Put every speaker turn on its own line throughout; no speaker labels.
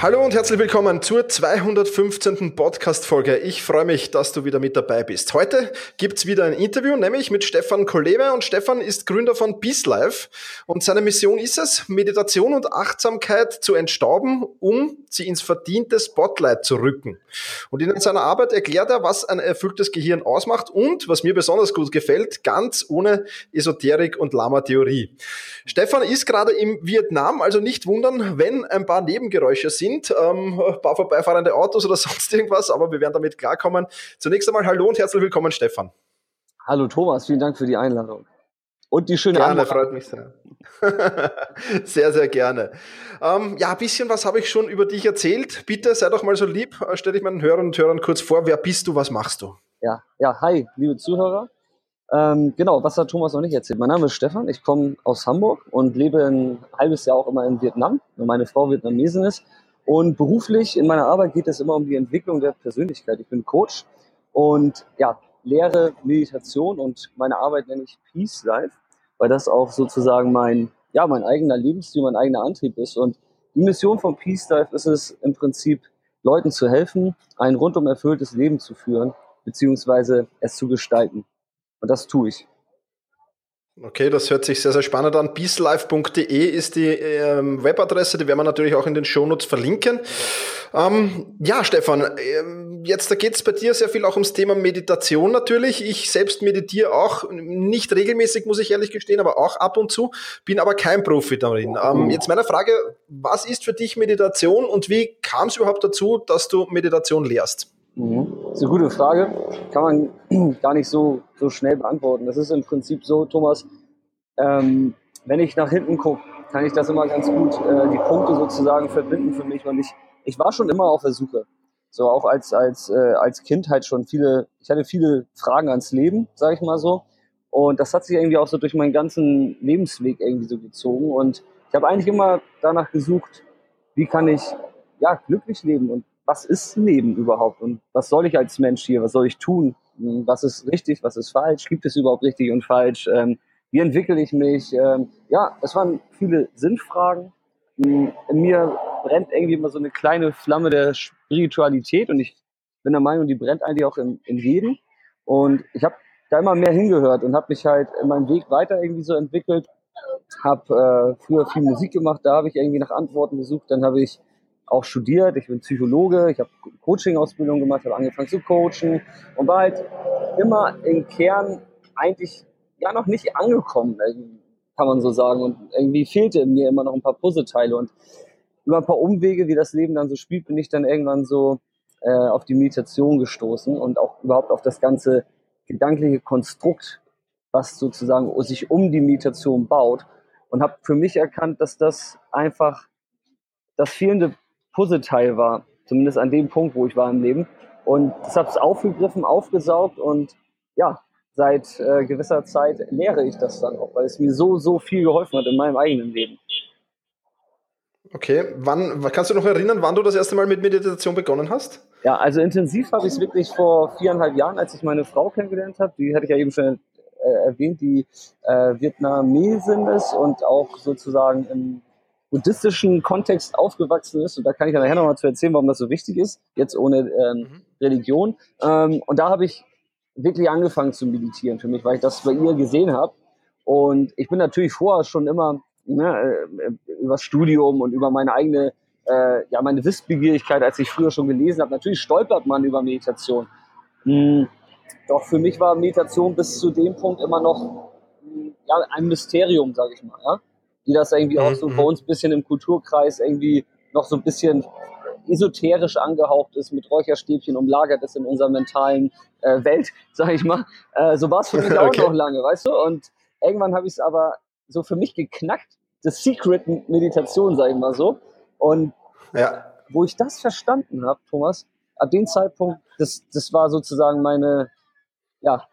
Hallo und herzlich willkommen zur 215. Podcast-Folge. Ich freue mich, dass du wieder mit dabei bist. Heute gibt's wieder ein Interview, nämlich mit Stefan Kolewe. Und Stefan ist Gründer von Peace Life. Und seine Mission ist es, Meditation und Achtsamkeit zu entstauben, um sie ins verdiente Spotlight zu rücken. Und in seiner Arbeit erklärt er, was ein erfülltes Gehirn ausmacht und, was mir besonders gut gefällt, ganz ohne Esoterik und Lama-Theorie. Stefan ist gerade im Vietnam, also nicht wundern, wenn ein paar Nebengeräusche sind sind, ähm, ein paar vorbeifahrende Autos oder sonst irgendwas, aber wir werden damit klarkommen. Zunächst einmal hallo und herzlich willkommen, Stefan.
Hallo Thomas, vielen Dank für die Einladung. Und die schöne
Gerne, freut mich sehr. sehr, sehr gerne. Ähm, ja, ein bisschen was habe ich schon über dich erzählt. Bitte sei doch mal so lieb, äh, stell dich meinen Hörern und Hörern kurz vor. Wer bist du, was machst du?
Ja, ja, hi, liebe Zuhörer. Ähm, genau, was hat Thomas noch nicht erzählt? Mein Name ist Stefan, ich komme aus Hamburg und lebe ein halbes Jahr auch immer in Vietnam, weil meine Frau Vietnamesin ist. Und beruflich in meiner Arbeit geht es immer um die Entwicklung der Persönlichkeit. Ich bin Coach und ja, lehre Meditation und meine Arbeit nenne ich Peace Life, weil das auch sozusagen mein, ja, mein eigener Lebensstil, mein eigener Antrieb ist. Und die Mission von Peace Life ist es im Prinzip, Leuten zu helfen, ein rundum erfülltes Leben zu führen, beziehungsweise es zu gestalten. Und das tue ich.
Okay, das hört sich sehr, sehr spannend an. peacelife.de ist die ähm, Webadresse, die werden wir natürlich auch in den Shownotes verlinken. Ähm, ja, Stefan, ähm, jetzt da geht es bei dir sehr viel auch ums Thema Meditation natürlich. Ich selbst meditiere auch, nicht regelmäßig, muss ich ehrlich gestehen, aber auch ab und zu, bin aber kein Profi darin. Ähm, jetzt meine Frage, was ist für dich Meditation und wie kam es überhaupt dazu, dass du Meditation lehrst?
Mhm. Das ist eine gute Frage. Kann man gar nicht so, so schnell beantworten. Das ist im Prinzip so, Thomas, ähm, wenn ich nach hinten gucke, kann ich das immer ganz gut, äh, die Punkte sozusagen verbinden für mich. Und ich, ich war schon immer auf der Suche. So auch als, als, äh, als Kind halt schon viele, ich hatte viele Fragen ans Leben, sage ich mal so. Und das hat sich irgendwie auch so durch meinen ganzen Lebensweg irgendwie so gezogen. Und ich habe eigentlich immer danach gesucht, wie kann ich ja glücklich leben und was ist Leben überhaupt und was soll ich als Mensch hier, was soll ich tun, hm, was ist richtig, was ist falsch, gibt es überhaupt richtig und falsch, ähm, wie entwickle ich mich, ähm, ja, es waren viele Sinnfragen. Hm, in mir brennt irgendwie immer so eine kleine Flamme der Spiritualität und ich bin der Meinung, die brennt eigentlich auch in, in jedem. Und ich habe da immer mehr hingehört und habe mich halt in meinem Weg weiter irgendwie so entwickelt, habe äh, früher viel Musik gemacht, da habe ich irgendwie nach Antworten gesucht, dann habe ich auch studiert, ich bin Psychologe, ich habe Coaching-Ausbildung gemacht, habe angefangen zu coachen und war halt immer im Kern eigentlich ja noch nicht angekommen, kann man so sagen. Und irgendwie fehlte mir immer noch ein paar Puzzleteile. Und über ein paar Umwege, wie das Leben dann so spielt, bin ich dann irgendwann so äh, auf die Meditation gestoßen und auch überhaupt auf das ganze gedankliche Konstrukt, was sozusagen sich um die Meditation baut. Und habe für mich erkannt, dass das einfach das fehlende Puzzleteil war, zumindest an dem Punkt, wo ich war im Leben. Und das habe ich aufgegriffen, aufgesaugt und ja, seit äh, gewisser Zeit lehre ich das dann auch, weil es mir so, so viel geholfen hat in meinem eigenen Leben.
Okay, wann kannst du noch erinnern, wann du das erste Mal mit Meditation begonnen hast?
Ja, also intensiv habe ich es wirklich vor viereinhalb Jahren, als ich meine Frau kennengelernt habe. Die hatte ich ja eben schon äh, erwähnt, die äh, Vietnamesin ist und auch sozusagen im buddhistischen Kontext aufgewachsen ist. Und da kann ich ja nachher nochmal zu erzählen, warum das so wichtig ist, jetzt ohne ähm, mhm. Religion. Ähm, und da habe ich wirklich angefangen zu meditieren für mich, weil ich das bei ihr gesehen habe. Und ich bin natürlich vorher schon immer ne, äh, über Studium und über meine eigene, äh, ja, meine Wissbegierigkeit, als ich früher schon gelesen habe, natürlich stolpert man über Meditation. Mhm. Doch für mich war Meditation bis zu dem Punkt immer noch ja, ein Mysterium, sage ich mal. Ja? Die das irgendwie auch so mhm. bei uns ein bisschen im Kulturkreis irgendwie noch so ein bisschen esoterisch angehaucht ist, mit Räucherstäbchen umlagert ist in unserer mentalen äh, Welt, sag ich mal. Äh, so war es für mich auch noch lange, weißt du? Und irgendwann habe ich es aber so für mich geknackt, das Secret Meditation, sag ich mal so. Und ja. wo ich das verstanden habe, Thomas, ab dem Zeitpunkt, das, das war sozusagen meine, ja,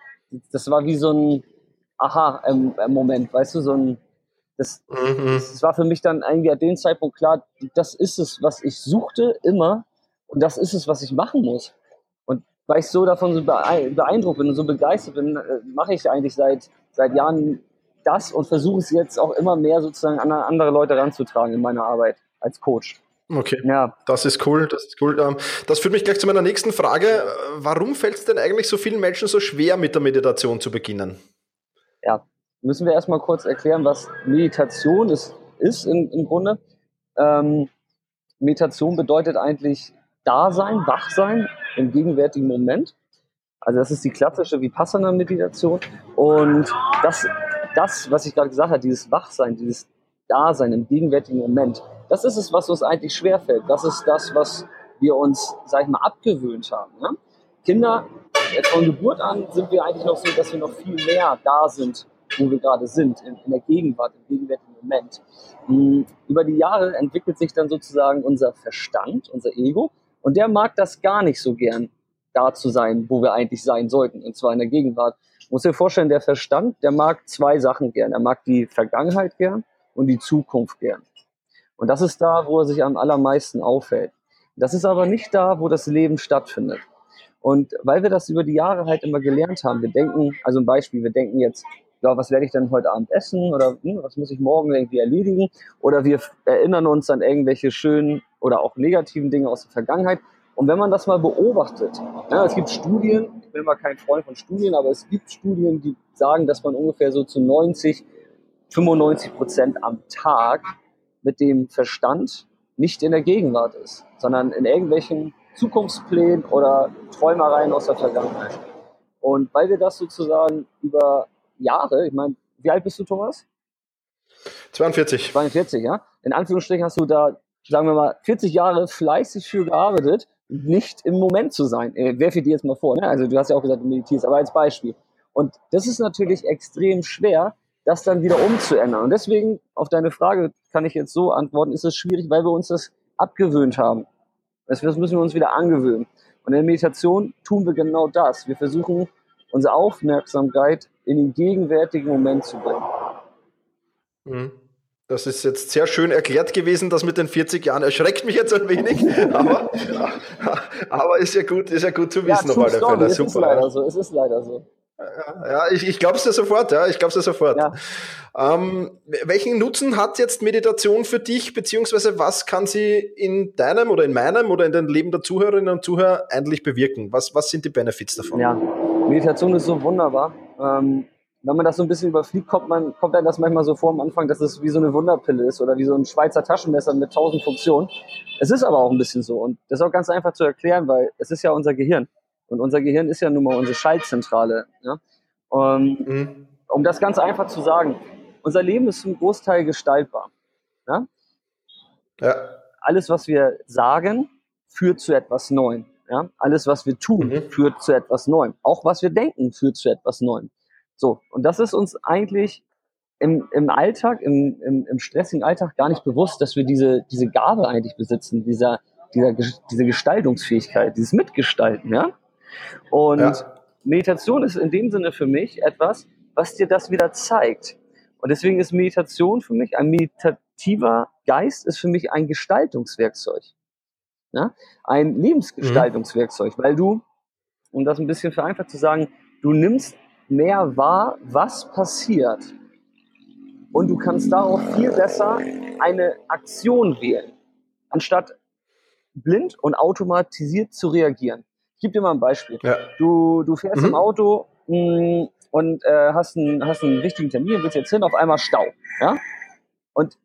das war wie so ein Aha-Moment, weißt du, so ein, Das, mhm. das war für mich dann irgendwie an dem Zeitpunkt klar, das ist es, was ich suchte immer und das ist es, was ich machen muss. Und weil ich so davon so beeindruckt bin und so begeistert bin, äh, mache ich eigentlich seit, seit Jahren das und versuche es jetzt auch immer mehr sozusagen an andere Leute ranzutragen in meiner Arbeit als Coach.
Okay, ja. das ist cool, das ist cool. Ähm, das führt mich gleich zu meiner nächsten Frage. Warum fällt es denn eigentlich so vielen Menschen so schwer, mit der Meditation zu beginnen?
Ja, müssen wir erstmal kurz erklären, was Meditation ist, ist im, im Grunde. Ähm, Meditation bedeutet eigentlich Dasein, Wachsein im gegenwärtigen Moment. Also das ist die klassische Vipassana-Meditation. Und das, das, was ich gerade gesagt habe, dieses Wachsein, dieses Dasein im gegenwärtigen Moment, das ist es, was uns eigentlich schwerfällt. Das ist das, was wir uns, sag ich mal, abgewöhnt haben. Ne? Kinder, von Geburt an sind wir eigentlich noch so, dass wir noch viel mehr da sind, wo wir gerade sind, in, in der Gegenwart, im gegenwärtigen Moment. Mhm. Über die Jahre entwickelt sich dann sozusagen unser Verstand, unser Ego, und der mag das gar nicht so gern, da zu sein, wo wir eigentlich sein sollten, und zwar in der Gegenwart. Muss dir vorstellen, der Verstand, der mag zwei Sachen gern. Er mag die Vergangenheit gern und die Zukunft gern. Und das ist da, wo er sich am allermeisten auffällt. Das ist aber nicht da, wo das Leben stattfindet. Und weil wir das über die Jahre halt immer gelernt haben, wir denken, also ein Beispiel, wir denken jetzt, ja, was werde ich denn heute Abend essen oder hm, was muss ich morgen irgendwie erledigen? Oder wir erinnern uns an irgendwelche schönen oder auch negativen Dinge aus der Vergangenheit. Und wenn man das mal beobachtet, ja, es gibt Studien, ich bin mal kein Freund von Studien, aber es gibt Studien, die sagen, dass man ungefähr so zu 90, 95 Prozent am Tag mit dem Verstand nicht in der Gegenwart ist, sondern in irgendwelchen Zukunftsplänen oder Träumereien aus der Vergangenheit. Und weil wir das sozusagen über Jahre, ich meine, wie alt bist du, Thomas?
42.
42, ja. In Anführungsstrichen hast du da, sagen wir mal, 40 Jahre fleißig für gearbeitet, nicht im Moment zu sein. Äh, werfe dir jetzt mal vor, ne? Also du hast ja auch gesagt, du meditierst, aber als Beispiel. Und das ist natürlich extrem schwer, das dann wieder umzuändern. Und deswegen, auf deine Frage kann ich jetzt so antworten, ist es schwierig, weil wir uns das abgewöhnt haben. Das müssen wir uns wieder angewöhnen. Und in der Meditation tun wir genau das. Wir versuchen, unsere Aufmerksamkeit in den gegenwärtigen Moment zu bringen.
Mhm. Das ist jetzt sehr schön erklärt gewesen, das mit den 40 Jahren erschreckt mich jetzt ein wenig, aber, aber ist ja gut, ist ja gut zu wissen
ja, auf alle Fälle. Es ist leider so, es ist leider so.
Ja, ich, ich glaube es dir sofort, ja, ich glaube es dir sofort. Ja. Ähm, welchen Nutzen hat jetzt Meditation für dich, beziehungsweise was kann sie in deinem oder in meinem oder in den Leben der Zuhörerinnen und Zuhörer eigentlich bewirken? Was, was sind die Benefits davon?
Ja, Meditation ist so wunderbar. Ähm, wenn man das so ein bisschen überfliegt, kommt, man, kommt einem das manchmal so vor am Anfang, dass es wie so eine Wunderpille ist oder wie so ein Schweizer Taschenmesser mit tausend Funktionen. Es ist aber auch ein bisschen so und das ist auch ganz einfach zu erklären, weil es ist ja unser Gehirn. Und unser Gehirn ist ja nun mal unsere Schaltzentrale. Ja? Um, mhm. um das ganz einfach zu sagen, unser Leben ist zum Großteil gestaltbar. Ja? ja? Alles, was wir sagen, führt zu etwas Neuem. Ja? Alles, was wir tun, mhm. führt zu etwas Neuem. Auch was wir denken, führt zu etwas Neuem. So, und das ist uns eigentlich im, im Alltag, im, im, im stressigen Alltag gar nicht bewusst, dass wir diese, diese Gabe eigentlich besitzen, dieser, dieser, diese Gestaltungsfähigkeit, dieses Mitgestalten, ja. Und ja. Meditation ist in dem Sinne für mich etwas, was dir das wieder zeigt. Und deswegen ist Meditation für mich, ein meditativer Geist ist für mich ein Gestaltungswerkzeug. Ja? Ein Lebensgestaltungswerkzeug, mhm. weil du, um das ein bisschen vereinfacht zu sagen, du nimmst mehr wahr, was passiert. Und du kannst darauf viel besser eine Aktion wählen, anstatt blind und automatisiert zu reagieren. Ich gebe dir mal ein Beispiel. Ja. Du, du fährst mhm. im Auto mh, mm, und äh, hast, einen, hast einen wichtigen Termin, willst jetzt hin, auf einmal Stau. Ja? Und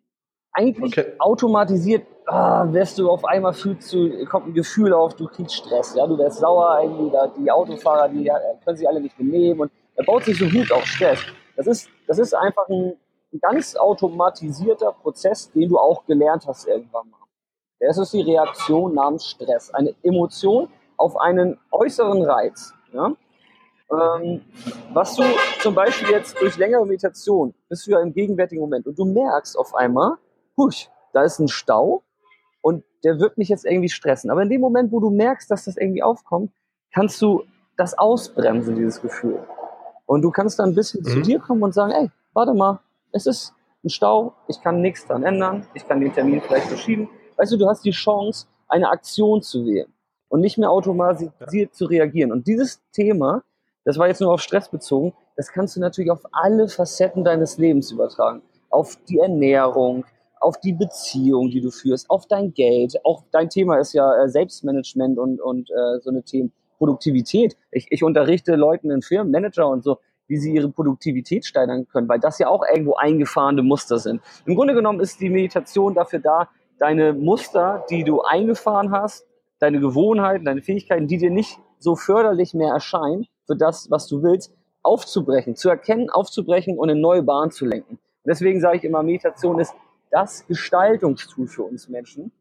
eigentlich okay. automatisiert ah, wirst du auf einmal fühlst du, kommt ein Gefühl auf, du kriegst Stress, ja, du wirst sauer, irgendwie, da, die Autofahrer, die können sich alle nicht benehmen und da baut sich so Hut auf Stress. Das ist, das ist einfach ein, ein ganz automatisierter Prozess, den du auch gelernt hast irgendwann mal. Das ist die Reaktion namens Stress, eine Emotion, auf einen äußeren Reiz. Ja? Ähm, was du zum Beispiel jetzt durch längere Meditation bist du ja im gegenwärtigen Moment und du merkst auf einmal, huch, da ist ein Stau und der wird mich jetzt irgendwie stressen. Aber in dem Moment, wo du merkst, dass das irgendwie aufkommt, kannst du das ausbremsen, dieses Gefühl. Und du kannst dann ein bisschen mhm. zu dir kommen und sagen, ey, warte mal, es ist, ein Stau, ich kann nichts dran ändern, ich kann den Termin vielleicht verschieben. Weißt du, du hast die Chance, eine Aktion zu wählen und nicht mehr automatisiert ja. zu reagieren. Und dieses Thema, das war jetzt nur auf Stress bezogen, das kannst du natürlich auf alle Facetten deines Lebens übertragen. Auf die Ernährung, auf die Beziehung, die du führst, auf dein Geld. Auch dein Thema ist ja äh, Selbstmanagement und, und äh, so eine Themen. Produktivität. Ich, ich unterrichte Leuten in Firmen, Manager und so, wie sie ihre Produktivität steigern können, weil das ja auch irgendwo eingefahrene Muster sind. Im Grunde genommen ist die Meditation dafür da, deine Muster, die du eingefahren hast, deine Gewohnheiten, deine Fähigkeiten, die dir nicht so förderlich mehr erscheinen für das, was du willst, aufzubrechen, zu erkennen, aufzubrechen und in neue Bahnen zu lenken. Deswegen sage ich immer, Meditation ist das Gestaltungstool für uns Menschen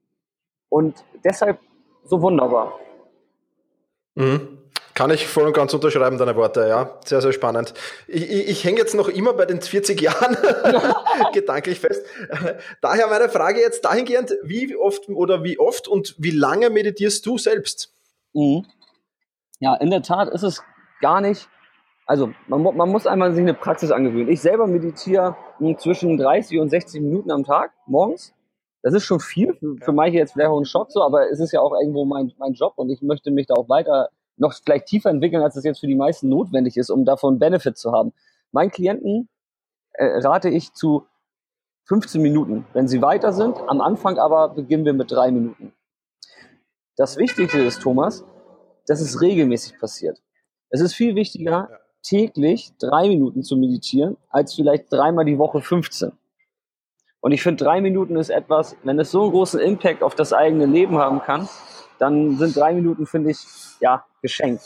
und deshalb so wunderbar.
Mhm. Kann ich voll und ganz unterschreiben, deine Worte, ja. Sehr, sehr spannend. Ich, ich, ich hänge jetzt noch immer bei den 40 Jahren gedanklich fest. Daher meine Frage jetzt dahingehend, wie oft oder wie oft und wie lange meditierst du selbst?
Mhm. Ja, in der Tat ist es gar nicht, also man, man muss einmal sich eine Praxis angewöhnen. Ich selber meditiere zwischen 30 und 60 Minuten am Tag morgens. Das ist schon viel, für, für manche jetzt vielleicht auch ein Schock so, aber es ist ja auch irgendwo mein, mein Job und ich möchte mich da auch weiter noch vielleicht tiefer entwickeln, als es jetzt für die meisten notwendig ist, um davon Benefit zu haben. Meinen Klienten äh, rate ich zu 15 Minuten, wenn sie weiter sind. Am Anfang aber beginnen wir mit drei Minuten. Das Wichtigste ist, Thomas, dass es regelmäßig passiert. Es ist viel wichtiger, ja. Täglich drei Minuten zu meditieren, als vielleicht dreimal die Woche 15. Und ich finde, drei Minuten ist etwas, wenn es so einen großen Impact auf das eigene Leben haben kann, dann sind drei Minuten, finde ich, ja, geschenkt.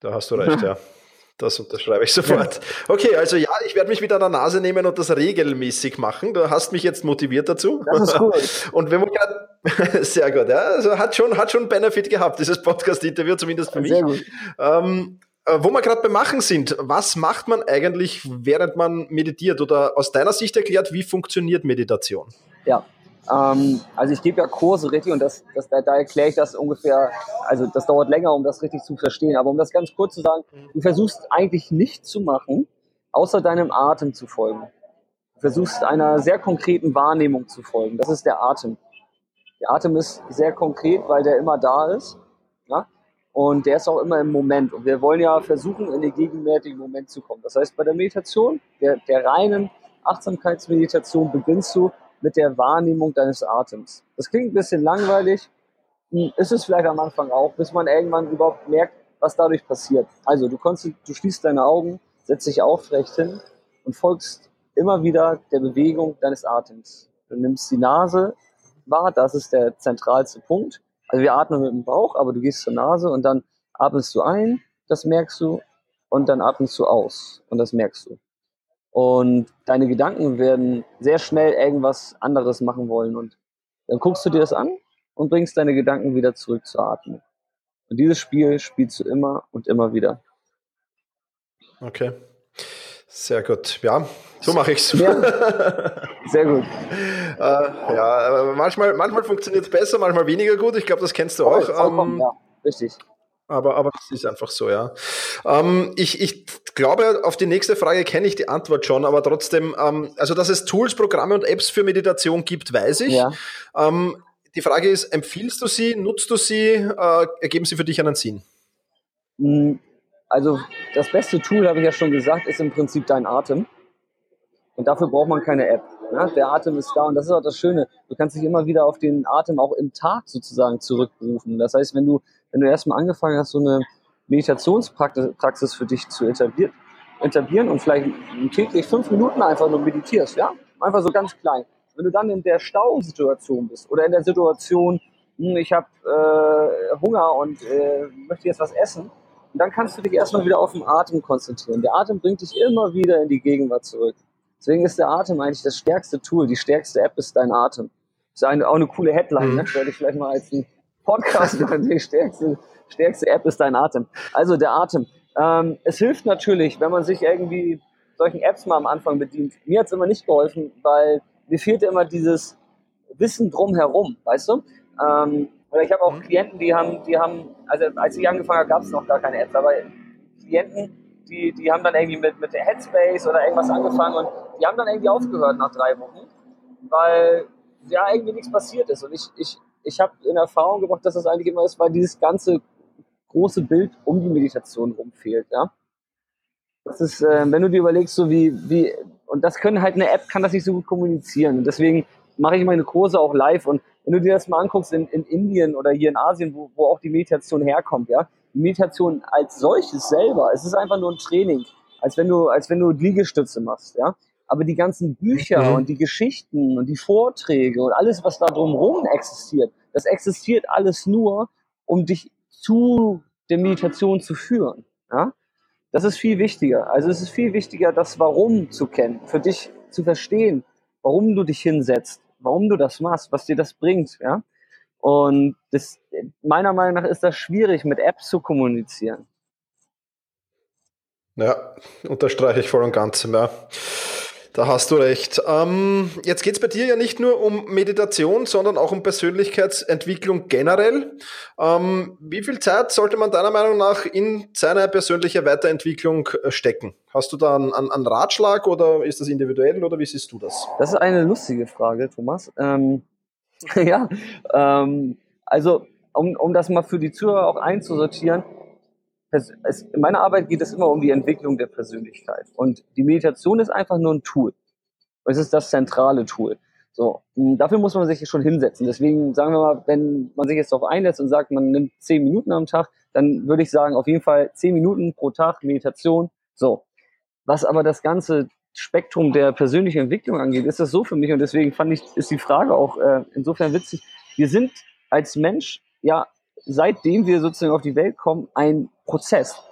Da hast du recht, ja. Das unterschreibe ich sofort. Okay, also ja, ich werde mich wieder an der Nase nehmen und das regelmäßig machen. Du hast mich jetzt motiviert dazu.
Das ist cool.
Und wenn man gerade, sehr gut, ja, also hat schon, hat schon Benefit gehabt, dieses Podcast-Interview, zumindest für mich. Sehr gut. Ähm, äh, wo wir gerade beim Machen sind, was macht man eigentlich, während man meditiert? Oder aus deiner Sicht erklärt, wie funktioniert Meditation?
Ja, ähm, also ich gebe ja Kurse richtig und das, das, da, da erkläre ich das ungefähr, also das dauert länger, um das richtig zu verstehen. Aber um das ganz kurz zu sagen, du versuchst eigentlich nichts zu machen, außer deinem Atem zu folgen. Du versuchst einer sehr konkreten Wahrnehmung zu folgen. Das ist der Atem. Der Atem ist sehr konkret, weil der immer da ist. Und der ist auch immer im Moment. Und wir wollen ja versuchen, in den gegenwärtigen Moment zu kommen. Das heißt, bei der Meditation, der, der reinen Achtsamkeitsmeditation, beginnst du mit der Wahrnehmung deines Atems. Das klingt ein bisschen langweilig, hm, ist es vielleicht am Anfang auch, bis man irgendwann überhaupt merkt, was dadurch passiert. Also du, du schließt deine Augen, setzt dich aufrecht hin und folgst immer wieder der Bewegung deines Atems. Du nimmst die Nase wahr, das ist der zentralste Punkt. Also wir atmen mit dem Bauch, aber du gehst zur Nase und dann atmest du ein, das merkst du, und dann atmest du aus und das merkst du. Und deine Gedanken werden sehr schnell irgendwas anderes machen wollen. Und dann guckst du dir das an und bringst deine Gedanken wieder zurück zur Atmung. Und dieses Spiel spielst du immer und immer wieder.
Okay. Sehr gut. Ja, so mache ich's.
Ja. Sehr gut.
äh, ja, manchmal, manchmal funktioniert es besser, manchmal weniger gut. Ich glaube, das kennst du auch.
Ähm, ja, richtig.
Aber, aber das ist einfach so, ja. Ähm, ich, ich glaube, auf die nächste Frage kenne ich die Antwort schon, aber trotzdem, ähm, also dass es Tools, Programme und Apps für Meditation gibt, weiß ich. Ja. Ähm, die Frage ist, empfiehlst du sie, nutzt du sie, äh, ergeben sie für dich einen Sinn?
Hm, also das beste Tool, habe ich ja schon gesagt, ist im Prinzip dein Atem. Und dafür braucht man keine App. Ja? Der Atem ist da und das ist auch das Schöne. Du kannst dich immer wieder auf den Atem auch im Tag sozusagen zurückrufen. Das heißt, wenn du wenn du erstmal angefangen hast, so eine Meditationspraxis für dich zu etablieren, etablieren und vielleicht täglich fünf Minuten einfach nur meditierst, ja? Einfach so ganz klein. Wenn du dann in der Stausituation bist oder in der Situation, hm, ich habe äh, Hunger und äh, möchte jetzt was essen, dann kannst du dich erstmal wieder auf den Atem konzentrieren. Der Atem bringt dich immer wieder in die Gegenwart zurück. Deswegen ist der Atem eigentlich das stärkste Tool. Die stärkste App ist dein Atem. Das ist eine, auch eine coole Headline, mhm. ne? Werde ich vielleicht mal als ein Podcast machen. Die stärkste, stärkste App ist dein Atem. Also der Atem. Ähm, es hilft natürlich, wenn man sich irgendwie solchen Apps mal am Anfang bedient. Mir hat es immer nicht geholfen, weil mir fehlte immer dieses Wissen drumherum, weißt du? Ähm, oder ich habe auch mhm. Klienten, die haben, die haben, also als ich angefangen habe, gab es noch gar keine Apps, aber Klienten, die, die haben dann irgendwie mit, mit der Headspace oder irgendwas angefangen und die haben dann irgendwie aufgehört nach drei Wochen, weil ja irgendwie nichts passiert ist. Und ich, ich, ich habe in Erfahrung gebracht, dass das eigentlich immer ist, weil dieses ganze große Bild um die Meditation rum fehlt. Ja? Das ist, äh, wenn du dir überlegst, so wie, wie, und das können halt eine App, kann das nicht so gut kommunizieren. Und deswegen mache ich meine Kurse auch live. Und wenn du dir das mal anguckst in, in Indien oder hier in Asien, wo, wo auch die Meditation herkommt, ja, die Meditation als solches selber, es ist einfach nur ein Training, als wenn du, als wenn du Liegestütze machst, ja. Aber die ganzen Bücher mhm. und die Geschichten und die Vorträge und alles, was da drumherum existiert, das existiert alles nur, um dich zu der Meditation zu führen. Ja? Das ist viel wichtiger. Also es ist viel wichtiger, das Warum zu kennen, für dich zu verstehen, warum du dich hinsetzt, warum du das machst, was dir das bringt. Ja? Und das, meiner Meinung nach ist das schwierig, mit Apps zu kommunizieren.
Ja, unterstreiche ich voll und ganz. Ja. Da hast du recht. Ähm, jetzt geht es bei dir ja nicht nur um Meditation, sondern auch um Persönlichkeitsentwicklung generell. Ähm, wie viel Zeit sollte man deiner Meinung nach in seine persönliche Weiterentwicklung äh, stecken? Hast du da einen, einen Ratschlag oder ist das individuell oder wie siehst du das?
Das ist eine lustige Frage, Thomas. Ähm, ja, ähm, also um, um das mal für die Zuhörer auch einzusortieren, es, in meiner Arbeit geht es immer um die Entwicklung der Persönlichkeit. Und die Meditation ist einfach nur ein Tool. Es ist das zentrale Tool. So, dafür muss man sich schon hinsetzen. Deswegen sagen wir mal, wenn man sich jetzt darauf einlässt und sagt, man nimmt zehn Minuten am Tag, dann würde ich sagen, auf jeden Fall zehn Minuten pro Tag Meditation. So. Was aber das ganze Spektrum der persönlichen Entwicklung angeht, ist das so für mich und deswegen fand ich, ist die Frage auch äh, insofern witzig. Wir sind als Mensch ja seitdem wir sozusagen auf die Welt kommen, ein Prozess.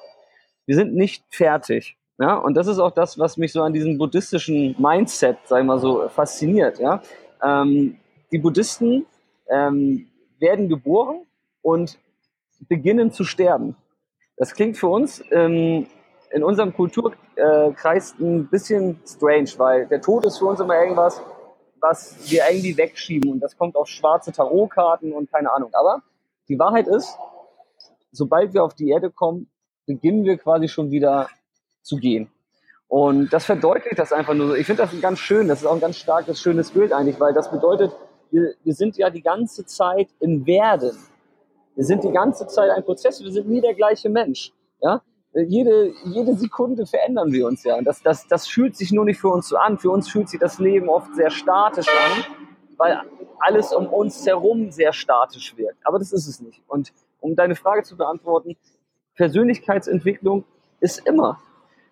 Wir sind nicht fertig. Ja, und das ist auch das, was mich so an diesem buddhistischen Mindset, sag ich mal so, fasziniert. Ja, ähm, die Buddhisten ähm, werden geboren und beginnen zu sterben. Das klingt für uns ähm, in unserem Kulturkreis ein bisschen strange, weil der Tod ist für uns immer irgendwas, was wir irgendwie wegschieben und das kommt auf schwarze Tarotkarten und keine Ahnung. Aber die Wahrheit ist, sobald wir auf die Erde kommen, beginnen wir quasi schon wieder zu gehen. Und das verdeutlicht das einfach nur so. Ich finde das ganz schön, das ist auch ein ganz starkes, schönes Bild eigentlich, weil das bedeutet, wir, wir sind ja die ganze Zeit im Werden. Wir sind die ganze Zeit ein Prozess, wir sind nie der gleiche Mensch. Ja? Jede, jede Sekunde verändern wir uns ja. Und das, das, das fühlt sich nur nicht für uns so an. Für uns fühlt sich das Leben oft sehr statisch an, weil alles um uns herum sehr statisch wirkt. Aber das ist es nicht. Und um deine Frage zu beantworten, Persönlichkeitsentwicklung ist immer.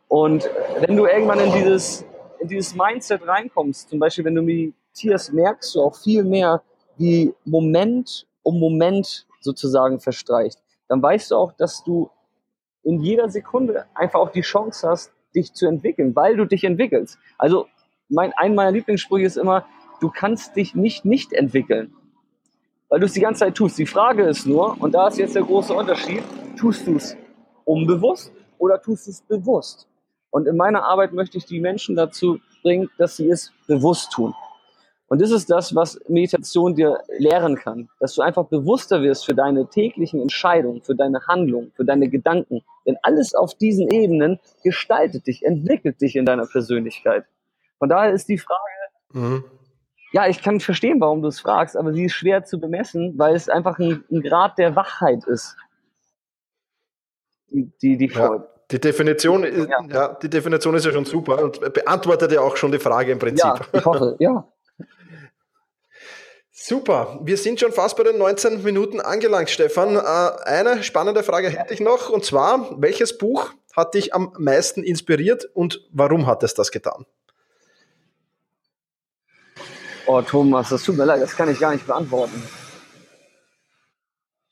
Und wenn du irgendwann in dieses, in dieses Mindset reinkommst, zum Beispiel wenn du meditierst, merkst du auch viel mehr, wie Moment um Moment sozusagen verstreicht. Dann weißt du auch, dass du in jeder Sekunde einfach auch die Chance hast, dich zu entwickeln, weil du dich entwickelst. Also mein, ein meiner Lieblingssprüche ist immer, du kannst dich nicht nicht entwickeln, weil du es die ganze Zeit tust. Die Frage ist nur, und da ist jetzt der große Unterschied, tust du es unbewusst oder tust du es bewusst? Und in meiner Arbeit möchte ich die Menschen dazu bringen, dass sie es bewusst tun. Und das ist das, was Meditation dir lehren kann, dass du einfach bewusster wirst für deine täglichen Entscheidungen, für deine Handlungen, für deine Gedanken. Denn alles auf diesen Ebenen gestaltet dich, entwickelt dich in deiner Persönlichkeit. Von daher ist die Frage, mhm ja, ich kann verstehen, warum du es fragst, aber sie ist schwer zu bemessen, weil es einfach ein, ein Grad der Wachheit ist.
Die, die, die, ja, die Definition, ja. ja. die Definition ist ja schon super und beantwortet ja auch schon die Frage im Prinzip. Ja,
ich hoffe, ja.
Super, wir sind schon fast bei den 19 Minuten angelangt, Stefan. Äh, eine spannende Frage hätte ich noch, und zwar, welches Buch hat dich am meisten inspiriert und warum hat es das getan?
Oh, Thomas, das tut mir leid, das kann ich gar nicht beantworten.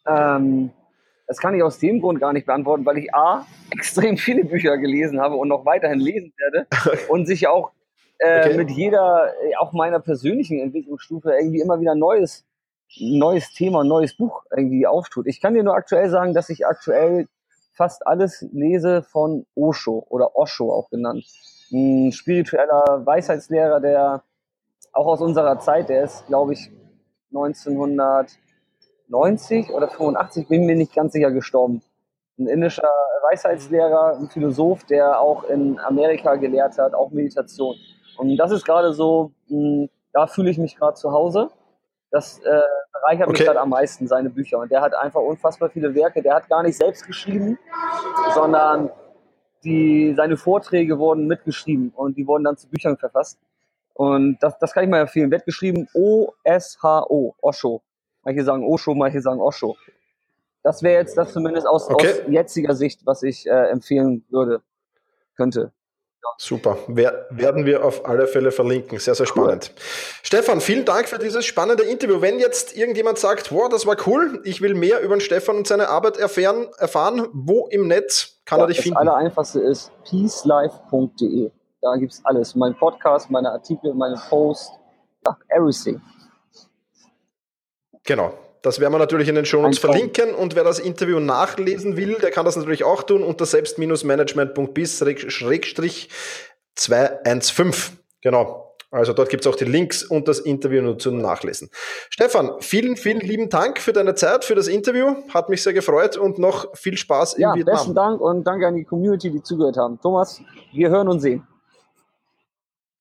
Ähm, das kann ich aus dem Grund gar nicht beantworten, weil ich A, extrem viele Bücher gelesen habe und noch weiterhin lesen werde und sich auch äh, okay. mit jeder, äh, auch meiner persönlichen Entwicklungsstufe irgendwie immer wieder neues, neues Thema, neues Buch irgendwie auftut. Ich kann dir nur aktuell sagen, dass ich aktuell fast alles lese von Osho oder Osho auch genannt. Ein spiritueller Weisheitslehrer, der auch aus unserer Zeit, der ist, glaube ich, 1990 oder 85, bin mir nicht ganz sicher gestorben. ein indischer Weisheitslehrer, ein Philosoph, der auch in Amerika gelehrt hat, auch Meditation. Und das ist gerade so, mh, da fühle ich mich gerade zu Hause. Das äh, bereichert okay. mich gerade am meisten, seine Bücher. Und der hat einfach unfassbar viele Werke. Der hat gar nicht selbst geschrieben, sondern die, seine Vorträge wurden mitgeschrieben und die wurden dann zu Büchern verfasst. Und das, das kann ich mal empfehlen. Wird geschrieben O-S-H-O, Osho. Manche sagen Osho, manche sagen Osho. Das wäre jetzt das zumindest aus, okay. aus jetziger Sicht, was ich äh, empfehlen würde, könnte.
Super. Wer, werden wir auf alle Fälle verlinken. Sehr, sehr spannend. Cool. Stefan, vielen Dank für dieses spannende Interview. Wenn jetzt irgendjemand sagt, wow, das war cool, ich will mehr über den Stefan und seine Arbeit erfahren, erfahren wo im Netz kann ja, er dich
das
finden?
Das Allereinfachste ist peacelife.de. Da gibt es alles. Mein Podcast, meine Artikel, meine Posts, everything.
Genau. Das werden wir natürlich in den Shownotes verlinken und wer das Interview nachlesen will, der kann das natürlich auch tun unter selbst-management.bis-215. Genau. Also dort gibt es auch die Links und das Interview nur zum Nachlesen. Stefan, vielen, vielen lieben Dank für deine Zeit, für das Interview. Hat mich sehr gefreut und noch viel Spaß in
ja,
Vietnam.
Besten Dank und danke an die Community, die zugehört haben. Thomas, wir hören und sehen.